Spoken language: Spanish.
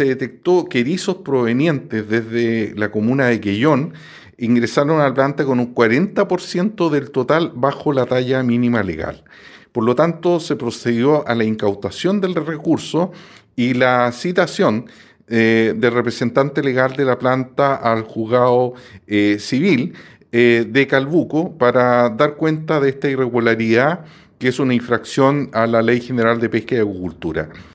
se detectó que erizos provenientes desde la comuna de Quellón ingresaron a la planta con un 40% del total bajo la talla mínima legal. Por lo tanto, se procedió a la incautación del recurso y la citación eh, del representante legal de la planta al juzgado eh, civil eh, de Calbuco para dar cuenta de esta irregularidad que es una infracción a la Ley General de Pesca y Agricultura.